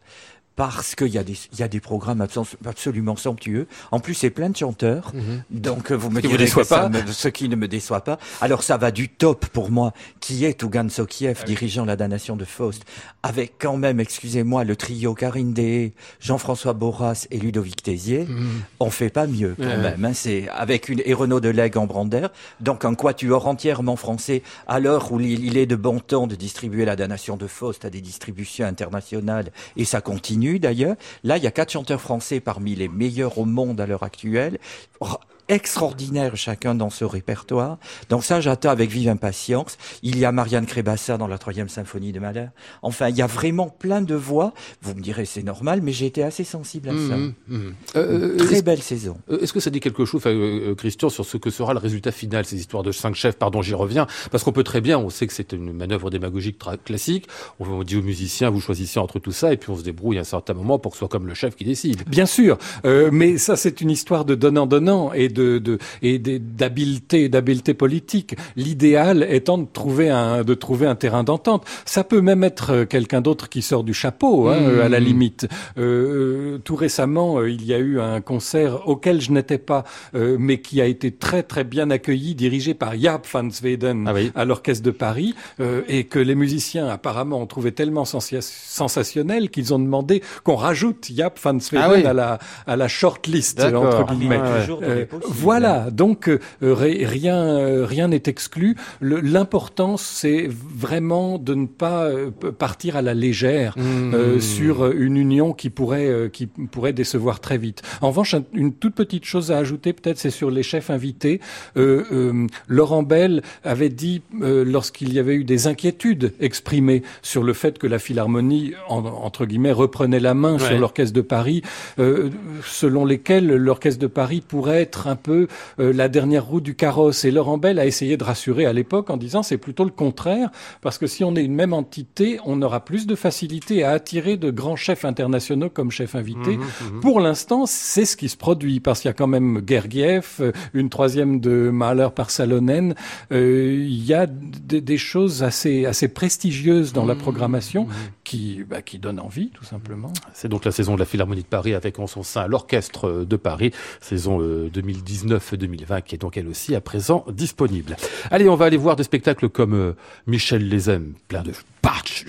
parce qu'il y, a des, il y a des programmes absolument somptueux. En plus, c'est plein de chanteurs. Mhm. Donc, vous me direz que pas. ce qui ne me déçoit pas. Alors, ça va du top pour moi, qui est Tougan Sokiev, ah dirigeant la damnation de Faust, avec quand même, excusez-moi, le trio Karine Dehé, Jean-François Borras et Ludovic Tézier. Mhm. On fait pas mieux, quand même. Hein. C'est avec une, et Renaud Delegue en Brander. Donc, un quatuor entièrement français, à l'heure où il est de bon temps de distribuer la damnation de Faust à des distributions internationales, et ça continue d'ailleurs. Là, il y a quatre chanteurs français parmi les meilleurs au monde à l'heure actuelle extraordinaires chacun dans ce répertoire. Donc ça, j'attends avec vive impatience. Il y a Marianne Crébassa dans la troisième symphonie de Mahler. Enfin, il y a vraiment plein de voix. Vous me direz, c'est normal, mais j'ai été assez sensible à ça. Mmh, mmh, mmh. Euh, très belle saison. Euh, est-ce que ça dit quelque chose, euh, Christian, sur ce que sera le résultat final, ces histoires de cinq chefs? Pardon, j'y reviens. Parce qu'on peut très bien, on sait que c'est une manœuvre démagogique classique. On dit aux musiciens, vous choisissez entre tout ça, et puis on se débrouille à un certain moment pour que ce soit comme le chef qui décide. Bien sûr, mais ça, c'est une histoire de donnant-donnant et de de, de et d'habileté d'habileté politique. L'idéal étant de trouver un de trouver un terrain d'entente. Ça peut même être quelqu'un d'autre qui sort du chapeau, hein, à la mmh. limite. Euh, tout récemment, il y a eu un concert auquel je n'étais pas, mais qui a été très très bien accueilli, dirigé par Jaap van Zweden ah à l'Orchestre de Paris, et que les musiciens apparemment ont trouvé tellement sensationnel qu'ils ont demandé qu'on rajoute Jaap van Zweden ah à la à la short list entre guillemets. Euh, voilà, donc euh, rien euh, rien n'est exclu. L'important c'est vraiment de ne pas partir à la légère mmh. sur une union qui pourrait qui pourrait décevoir très vite. En revanche, une toute petite chose à ajouter peut-être, c'est sur les chefs invités. Laurent Bell avait dit lorsqu'il y avait eu des inquiétudes exprimées sur le fait que la Philharmonie, entre guillemets, reprenait la main sur l'orchestre de Paris, euh, selon lesquels l'orchestre de Paris pourrait être un peu euh, la dernière roue du carrosse. Et Laurent Bell a essayé de rassurer à l'époque en disant c'est plutôt le contraire, parce que si on est une même entité, on aura plus de facilité à attirer de grands chefs internationaux comme chefs invités. Mhm, mhm. Pour l'instant, c'est ce qui se produit, parce qu'il y a quand même Gergiev, euh, une troisième de Mahler par Salonen. il y a des choses assez, assez prestigieuses dans la programmation qui, bah, qui donne envie, tout simplement. C'est donc la saison de la Philharmonie de Paris avec en son sein l'Orchestre de Paris, saison 2019-2020, euh, qui est donc elle aussi à présent disponible. Allez, on va aller voir des spectacles comme euh, Michel les aime, plein de patch,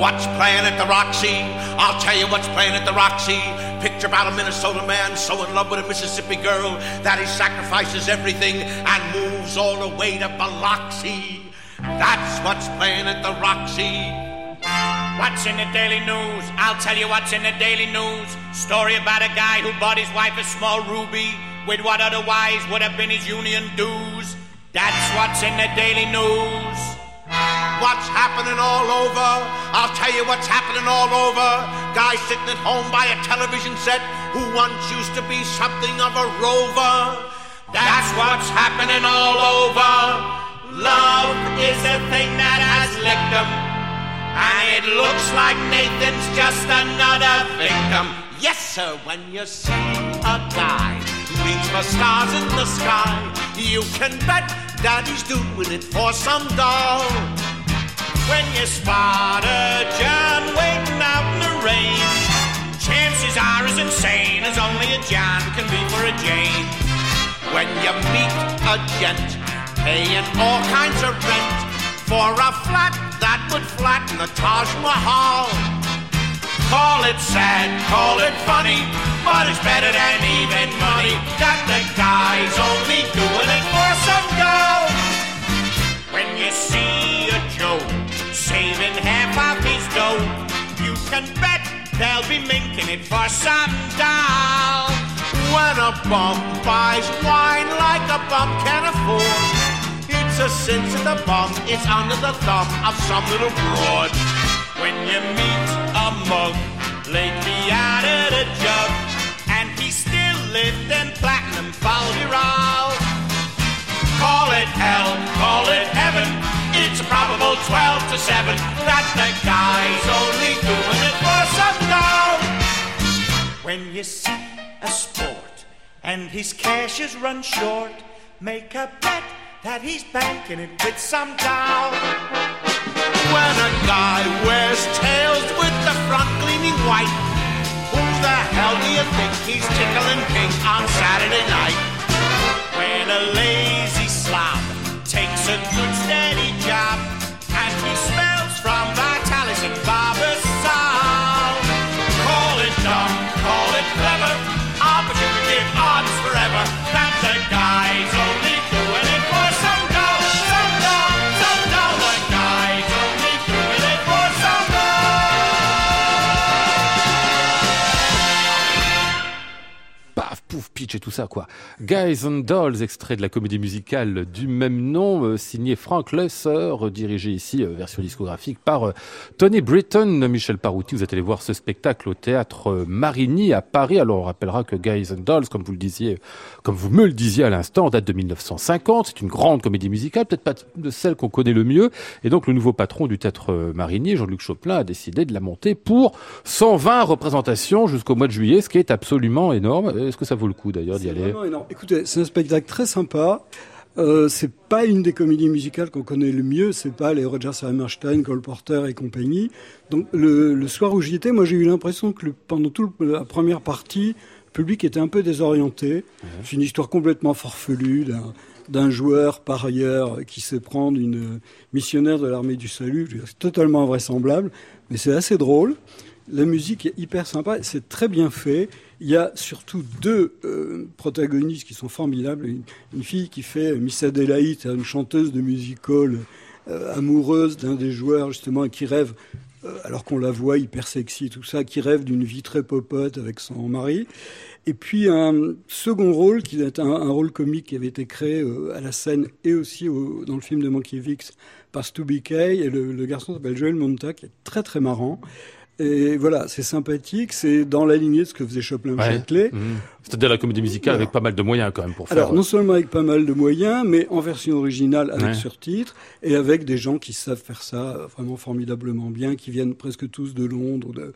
What's playing at the Roxy? I'll tell you what's playing at the Roxy. Picture about a Minnesota man so in love with a Mississippi girl that he sacrifices everything and moves all the way to Biloxi. That's what's playing at the Roxy. What's in the Daily News? I'll tell you what's in the Daily News. Story about a guy who bought his wife a small ruby with what otherwise would have been his union dues. That's what's in the Daily News. What's happening all over? I'll tell you what's happening all over. Guy sitting at home by a television set who once used to be something of a rover. That's what's happening all over. Love is a thing that has licked him. And it looks like Nathan's just another victim. Yes, sir, when you see a guy who reaches for stars in the sky, you can bet that he's doing it for some doll. When you spot a John waiting out in the rain, chances are as insane as only a John can be for a Jane. When you meet a gent paying all kinds of rent for a flat that would flatten the Taj Mahal. Call it sad, call it funny, but it's better than even money that the guy's only doing it for some dough. When you see a Joe saving half of his dough, you can bet they'll be minking it for some dough. When a bum buys wine like a bum can afford, a sense in the bum is under the thumb of some little broad. When you meet a mug, lately out of a jug, and he's still lifting platinum folderol. Call it hell, call it heaven. It's a probable 12 to 7 that the guy's only doing it for some dough. When you see a sport and his cash is run short, make a bet that he's banking it with some dough. When a guy wears tails with the front gleaming white, who the hell do you think he's tickling pink on Saturday night? When a lazy slob takes a good steady job et tout ça, quoi. Guys and Dolls, extrait de la comédie musicale du même nom, euh, signé Frank Lesser, dirigé ici, euh, version discographique, par euh, Tony Britton, Michel Parouti. Vous êtes allé voir ce spectacle au théâtre Marigny à Paris. Alors, on rappellera que Guys and Dolls, comme vous le disiez, comme vous me le disiez à l'instant, date de 1950. C'est une grande comédie musicale, peut-être pas de celle qu'on connaît le mieux. Et donc, le nouveau patron du théâtre Marigny, Jean-Luc Choplin, a décidé de la monter pour 120 représentations jusqu'au mois de juillet, ce qui est absolument énorme. Est-ce que ça vaut le coup d'ailleurs d'y aller Écoutez, c'est un spectacle très sympa. Euh, c'est pas une des comédies musicales qu'on connaît le mieux, c'est pas les Roger Hammerstein, Cole Porter et compagnie. Donc le, soir où j'y étais, moi j'ai eu l'impression que pendant toute la première partie, le public était un peu désorienté. C'est une histoire complètement farfelue d'un joueur par ailleurs qui sait prendre une missionnaire de l'armée du salut. C'est totalement invraisemblable, mais c'est assez drôle. La musique est hyper sympa, c'est très bien fait. Il y a surtout deux euh, protagonistes qui sont formidables. Une, fille qui fait Miss Adélaïde, une chanteuse de musical euh, amoureuse d'un des joueurs justement qui rêve, euh, alors qu'on la voit hyper sexy, tout ça, qui rêve d'une vie très popote avec son mari. Et puis un second rôle qui est un, rôle comique qui avait été créé à la scène et aussi dans le film de Mankiewicz par Stu Kay. Et le, le garçon s'appelle Joel Monta, qui est très très marrant. Et voilà, c'est sympathique, c'est dans la lignée de ce que faisait Choplin-Châtelet. Mmh. C'est-à-dire la comédie musicale avec pas mal de moyens quand même pour faire. Alors non seulement avec pas mal de moyens, mais en version originale avec surtitres et avec des gens qui savent faire ça vraiment formidablement bien, qui viennent presque tous de Londres, de,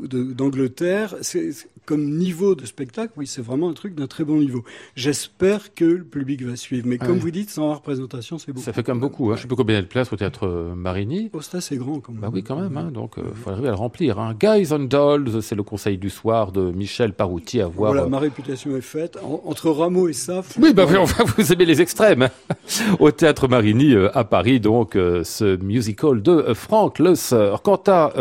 d'Angleterre. C'est comme niveau de spectacle, oui, c'est vraiment un truc d'un très bon niveau. J'espère que le public va suivre. Mais comme vous dites, sans représentation, c'est beaucoup. Ça fait quand même beaucoup. Hein. Je sais pas combien il y a de places au théâtre euh, Marigny. Oh, c'est grand quand même. Bah oui, quand même. Hein. Donc, il euh, faut arriver à le remplir. Hein. Guys on Dolls, c'est le conseil du soir de Michel Parouti à voir. Voilà, euh, ma réputation est faite. entre Rameau et Saf. Oui, bah, enfin, vous aimez les extrêmes. au théâtre Marigny à Paris, donc, ce musical de Franck Le Sœur. Quant à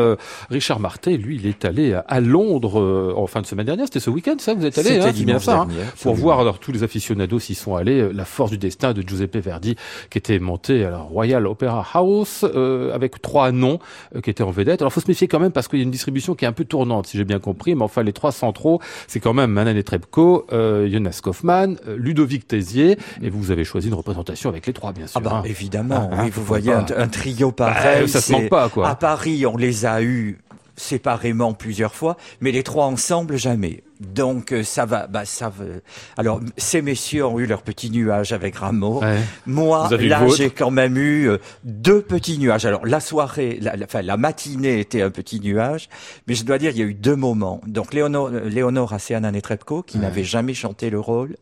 Richard Martel, lui, il est allé à Londres euh, en fin de semaine dernière. C'était ce week-end, ça Vous êtes allé hein, bien ça, hein, pour voir alors tous les aficionados s'y sont allés. Euh, la force du destin de Giuseppe Verdi, qui était monté à la Royal Opera House euh, avec trois noms qui étaient en vedette. Alors, faut se méfier quand même parce qu'il y a une distribution qui est un peu tournante, si j'ai bien compris. Mais enfin, les trois centraux, c'est quand même Manan et Trebko, Jonas Kaufmann, Ludovic Tézier, et vous avez choisi une représentation avec les trois, bien sûr. Ah bah, hein. évidemment. oui, vous voyez un, trio pareil. Bah, ça se manque pas, quoi. À Paris, on les a eus séparément plusieurs fois, mais les trois ensemble jamais. Donc euh, ça va, bah ça va. Alors ces messieurs ont eu leur petit nuage avec Rameau. Moi, là, j'ai quand même eu euh, deux petits nuages. Alors la soirée, la, enfin la matinée était un petit nuage, mais je dois dire il y a eu deux moments. Donc Léonore, Léonore Netrebko, qui n'avait jamais chanté le rôle,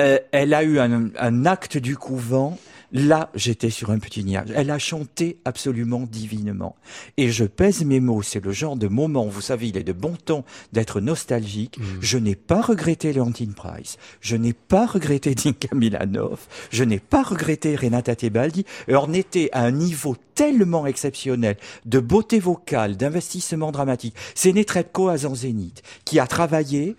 euh, elle a eu un, un acte du couvent Là, j'étais sur un petit nuage. Elle a chanté absolument divinement. Et je pèse mes mots, c'est le genre de moment, vous savez, il est de bon ton d'être nostalgique. Mm. Je n'ai pas regretté Leontine Price. Je n'ai pas regretté Dinka Milanov. Je n'ai pas regretté Renata Tebaldi. Et on était à un niveau tellement exceptionnel de beauté vocale, d'investissement dramatique. C'est Netrebko à Zanzénith qui a travaillé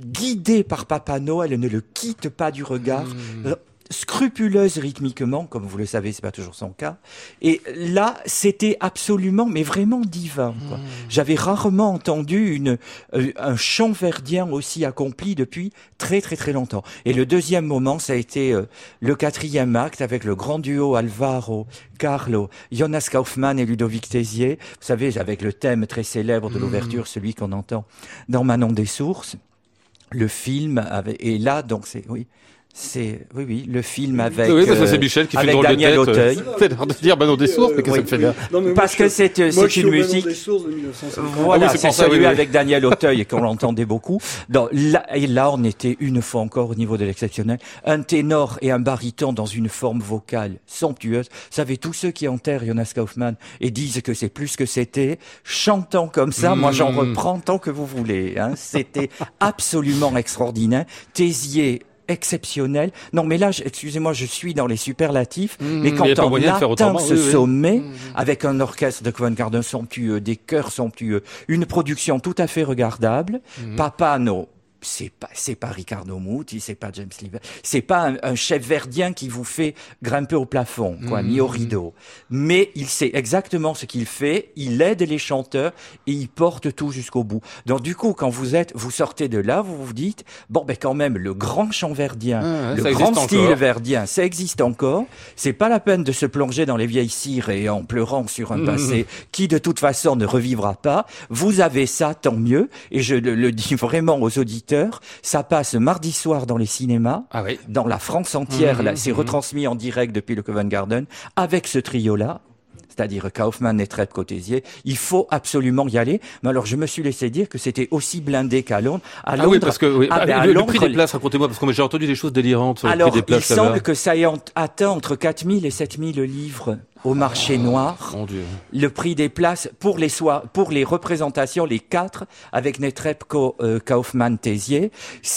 guidé par Papa Noël, ne le quitte pas du regard. Mm scrupuleuse rythmiquement, comme vous le savez, c'est pas toujours son cas. Et là, c'était absolument, mais vraiment divin. Hmm. J'avais rarement entendu une, euh, un chant verdien aussi accompli depuis très très très longtemps. Et le deuxième moment, ça a été euh, le quatrième acte avec le grand duo Alvaro, Carlo, Jonas Kaufmann et Ludovic Tézier. Vous savez, avec le thème très célèbre de hmm. l'ouverture, celui qu'on entend dans Manon des Sources. Le film avait, et là, donc c'est, oui, c'est oui oui le film avec oui parce que c'est Michel qui fait Daniel Auteuil. C'est de dire bah non des sources mais qu'est-ce que ça me fait bien Parce que c'est c'est une musique. Voilà, c'est celui avec Daniel Auteuil et qu'on l'entendait beaucoup. Donc là et là on était une fois encore au niveau de l'exceptionnel, un ténor et un baryton dans une forme vocale somptueuse. Vous savez tous ceux qui enterrent Jonas Kaufmann et disent que c'est plus que c'était, chantant comme ça, moi j'en hmm. reprends tant que vous voulez. Hein. C'était absolument extraordinaire. Tézier exceptionnel. Non, mais là, excusez-moi, je suis dans les superlatifs, mmh, mais quand on atteint ce sommet, mmh. avec un orchestre de Covent Garden somptueux, des chœurs somptueux, une production tout à fait regardable, mmh. Papa, non, c'est pas c'est pas Ricardo Muti, c'est pas James Lee, c'est pas un, chef verdien qui vous fait grimper au plafond, quoi, ni au mmh. rideau. Mais il sait exactement ce qu'il fait, il aide les chanteurs et il porte tout jusqu'au bout. Donc du coup, quand vous êtes, vous sortez de là, vous vous dites bon ben quand même le grand chant verdien, ah, le grand style verdien, ça existe encore. C'est pas la peine de se plonger dans les vieilles cires et en pleurant sur un mmh. passé qui de toute façon ne revivra pas. Vous avez ça, tant mieux. Et je le dis vraiment aux auditeurs ça passe mardi soir dans les cinémas, ah dans la France entière. Mmh, c'est mmh. retransmis en direct depuis le Covent Garden avec ce trio-là c'est-à-dire Kaufmann et Trep Cotésier. Il faut absolument y aller. Mais alors, je me suis laissé dire que c'était aussi blindé qu'à Londres. À ah oui, parce que oui. Ah, ben, le, prix des places, racontez-moi, parce que j'ai entendu des choses délirantes sur le prix des places. il semble que ça ait atteint entre 4000 et 7000 livres au marché noir. Le prix des places pour les soirs, pour les représentations, les quatre, avec Netrepko, euh, Kaufmann, Tézier.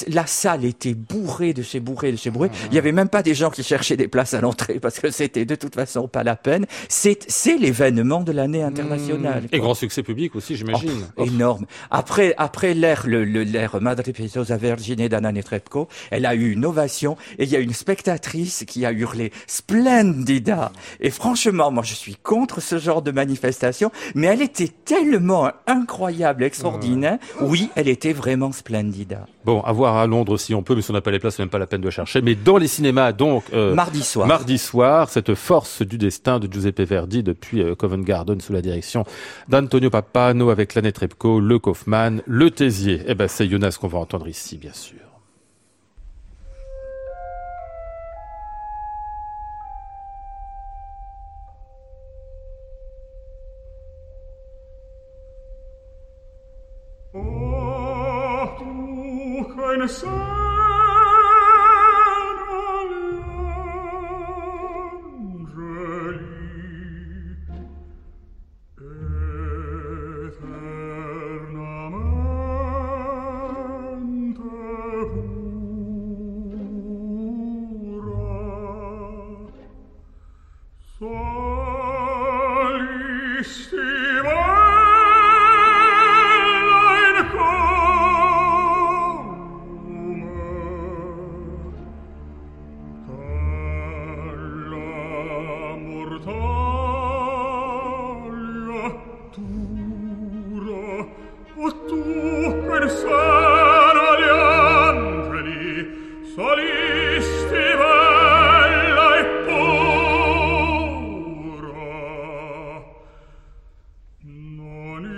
La salle était bourrée de chez bourrée de chez bourrée. Il n'y avait même pas des gens qui cherchaient des places à l'entrée parce que c'était de toute façon pas la peine. C'est, c'est l'événement de l'année internationale. Et grand succès public aussi, j'imagine. Oh, énorme. Après, après l'ère, le, l'ère Madre Pietrosa Vergine d'Anna Netrebko, elle a eu une ovation et il y a une spectatrice qui a hurlé Splendida. Et franchement, moi je suis contre ce genre de manifestation, mais elle était tellement incroyable, extraordinaire. Oui, elle était vraiment splendide. Bon, à voir à Londres si on peut, mais si on n'a pas les places, c'est même pas la peine de chercher. Mais dans les cinémas, donc euh, mardi soir, mardi soir, cette force du destin de Giuseppe Verdi depuis euh, Covent Garden sous la direction d'Antonio Papano avec l'Annette Repko, le Kaufman, le Tézier. Eh ben, c'est Jonas qu'on va entendre ici, bien sûr. Sun. La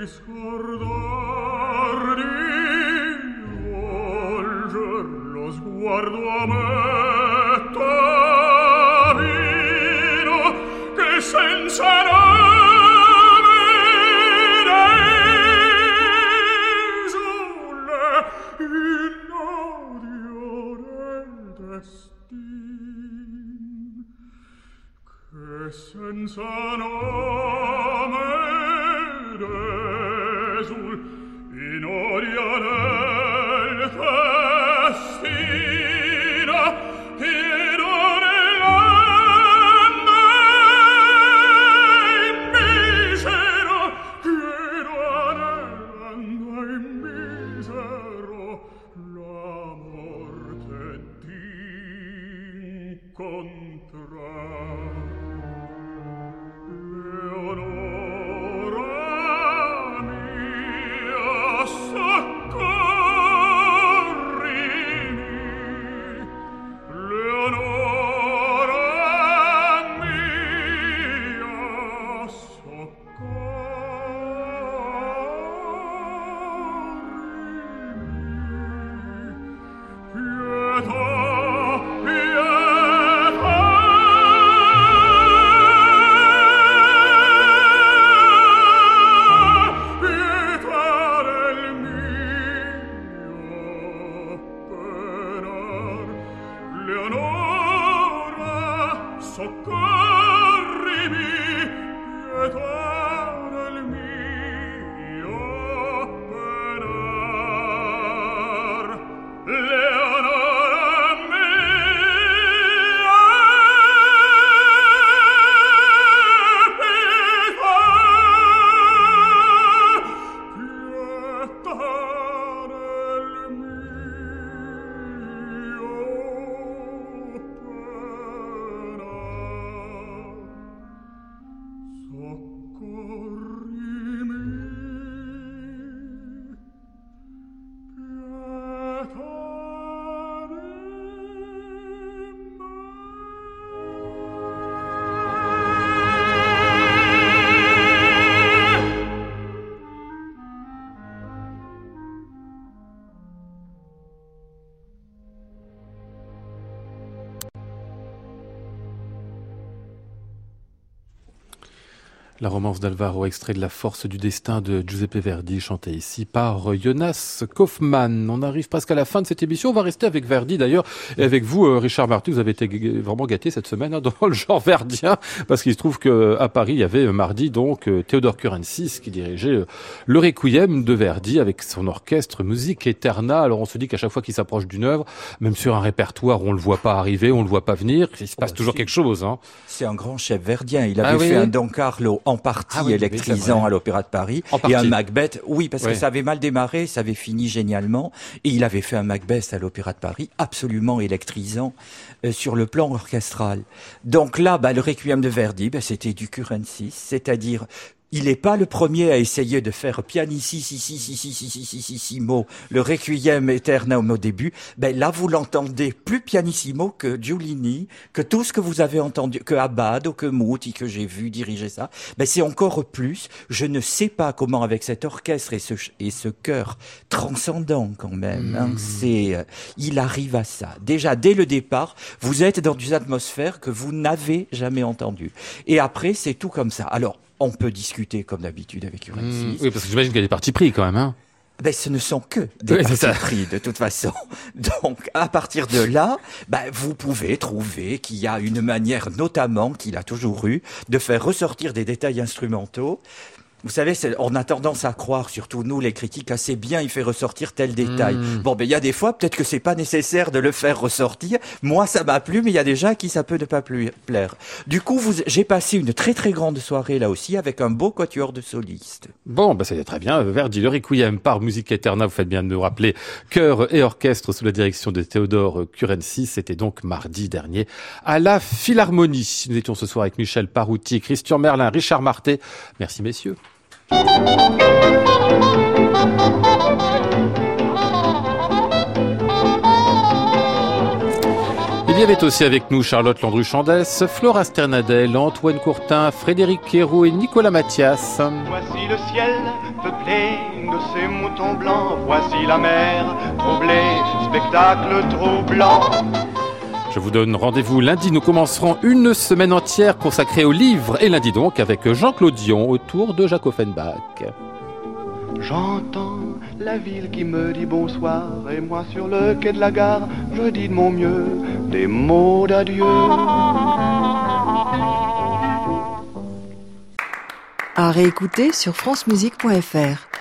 discordar di volger lo sguardo alle d'Alvaro, extrait de La force du destin de Giuseppe Verdi, chanté ici par Jonas Kaufmann. On arrive presque à la fin de cette émission. On va rester avec Verdi d'ailleurs. Et avec vous, euh, Richard Marty, vous avez été vraiment gâté cette semaine hein, dans le genre verdien. Parce qu'il se trouve qu'à Paris, il y avait euh, mardi donc euh, Théodore Curensis qui dirigeait le Requiem de Verdi avec son orchestre Musique Eterna. Alors on se dit qu'à chaque fois qu'il s'approche d'une œuvre, même sur un répertoire où on le voit pas arriver, on le voit pas venir, il se passe toujours quelque chose. Hein. C'est un grand chef verdien. Il avait ah fait un Don Carlo en partie ah électrisant à l'Opéra de Paris et un Macbeth. Oui, parce que ça avait mal démarré, ça avait fini génialement. Et il avait fait un Macbeth à l'Opéra de Paris absolument électrisant euh, sur le plan orchestral. Donc là, bah, le Requiem de Verdi, bah, c'était du Curensis, c'est-à-dire il n'est pas le premier à essayer de faire pianissimo, le requiem aeternam au début. Ben là, vous l'entendez plus pianissimo que Giulini, que tout ce que vous avez entendu, que Abad ou que Mouti que j'ai vu diriger ça. Ben c'est encore plus. Je ne sais pas comment avec cet orchestre et ce et ce chœur transcendant quand même. Hein, c'est, il arrive à ça. Déjà dès le départ, vous êtes dans une atmosphère que vous n'avez jamais entendue. Et après, c'est tout comme ça. Alors on peut discuter comme d'habitude avec Uranus. Mmh, oui, parce que j'imagine qu'il y a des partis pris quand même. Hein ben, ce ne sont que des partis pris de toute façon. Donc, à partir de là, ben, vous pouvez trouver qu'il y a une manière, notamment qu'il a toujours eu, de faire ressortir des détails instrumentaux vous savez, on a tendance à croire, surtout nous les critiques, assez bien il fait ressortir tel détail. Hmm. Bon, ben il y a des fois peut-être que c'est pas nécessaire de le faire ressortir. Moi, ça m'a plu, mais il y a des gens à qui ça peut ne pas plaire. Du coup, j'ai passé une très très grande soirée là aussi avec un beau quatuor de solistes. Bon, ben c'est très bien. Verdi, le Requiem par Musique Eterna, vous faites bien de nous rappeler. Chœur et orchestre sous la direction de Théodore Curensis. C'était donc mardi dernier à la Philharmonie. Nous étions ce soir avec Michel Parouti, Christian Merlin, Richard Marté. Merci messieurs. Il y avait aussi avec nous Charlotte Landru-Chandès, Flora Sternadel, Antoine Courtin, Frédéric Quéroux et Nicolas Mathias. Voici le ciel peuplé de ces moutons blancs, voici la mer troublée, spectacle troublant. Je vous donne rendez-vous lundi. Nous commencerons une semaine entière consacrée au livre et lundi donc avec Jean-Claude Dion autour de Jacques Offenbach. J'entends la ville qui me dit bonsoir et moi sur le quai de la gare, je dis de mon mieux des mots d'adieu. À réécouter sur francemusique.fr.